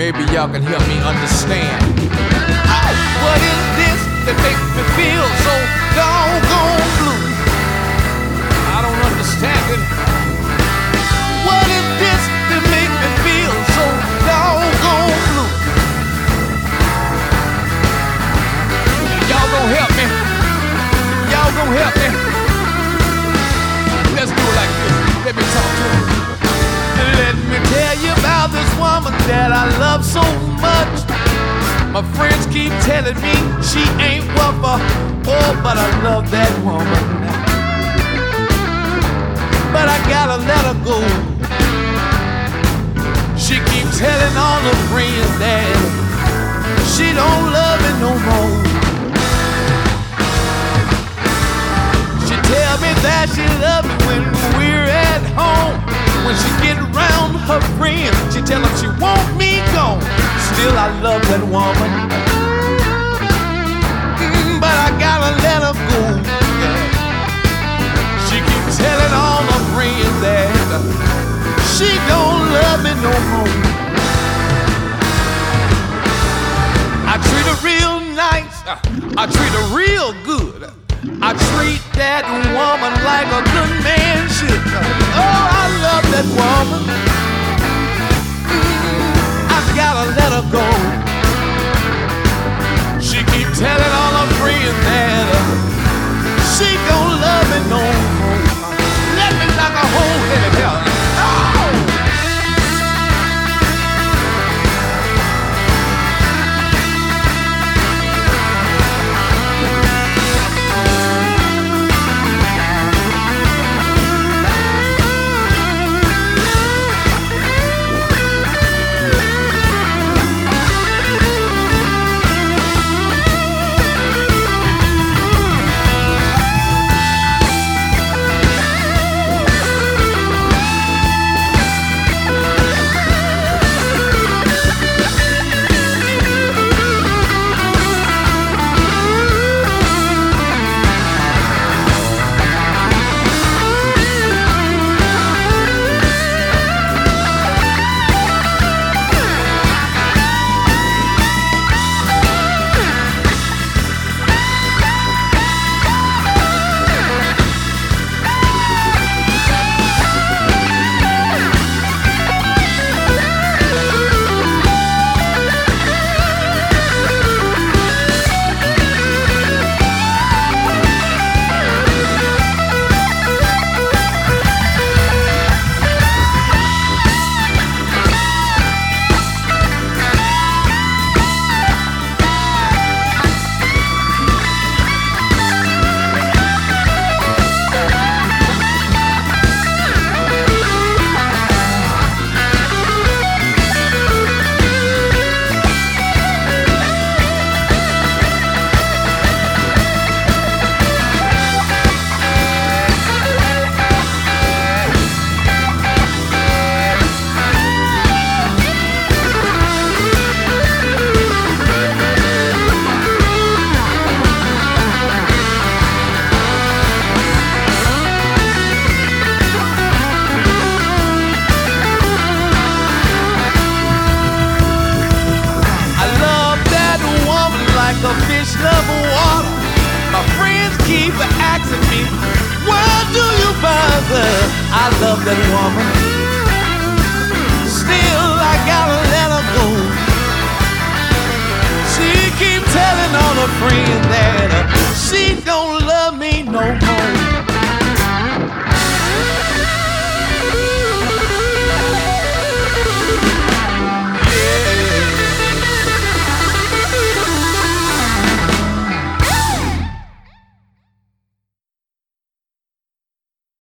Maybe y'all can help me understand. What is this that makes me feel so doggone blue? I don't understand it. What is this that makes me feel so doggone blue? Y'all gonna help me. Y'all gonna help me. Let's do it like this. Let me talk to him. That I love so much. My friends keep telling me she ain't worth a oh, but I love that woman. But I gotta let her go. She keeps telling all her friends that she don't love me no more. She tell me that she loves me when we're at home. When she her friends, she tell them she want me gone. Still, I love that woman. Mm, but I gotta let her go. She keeps telling all her friends that she don't love me no more. I treat her real nice. I treat her real good. I treat that woman like a good man should. Oh, I do you find her? I love that woman. Still, I gotta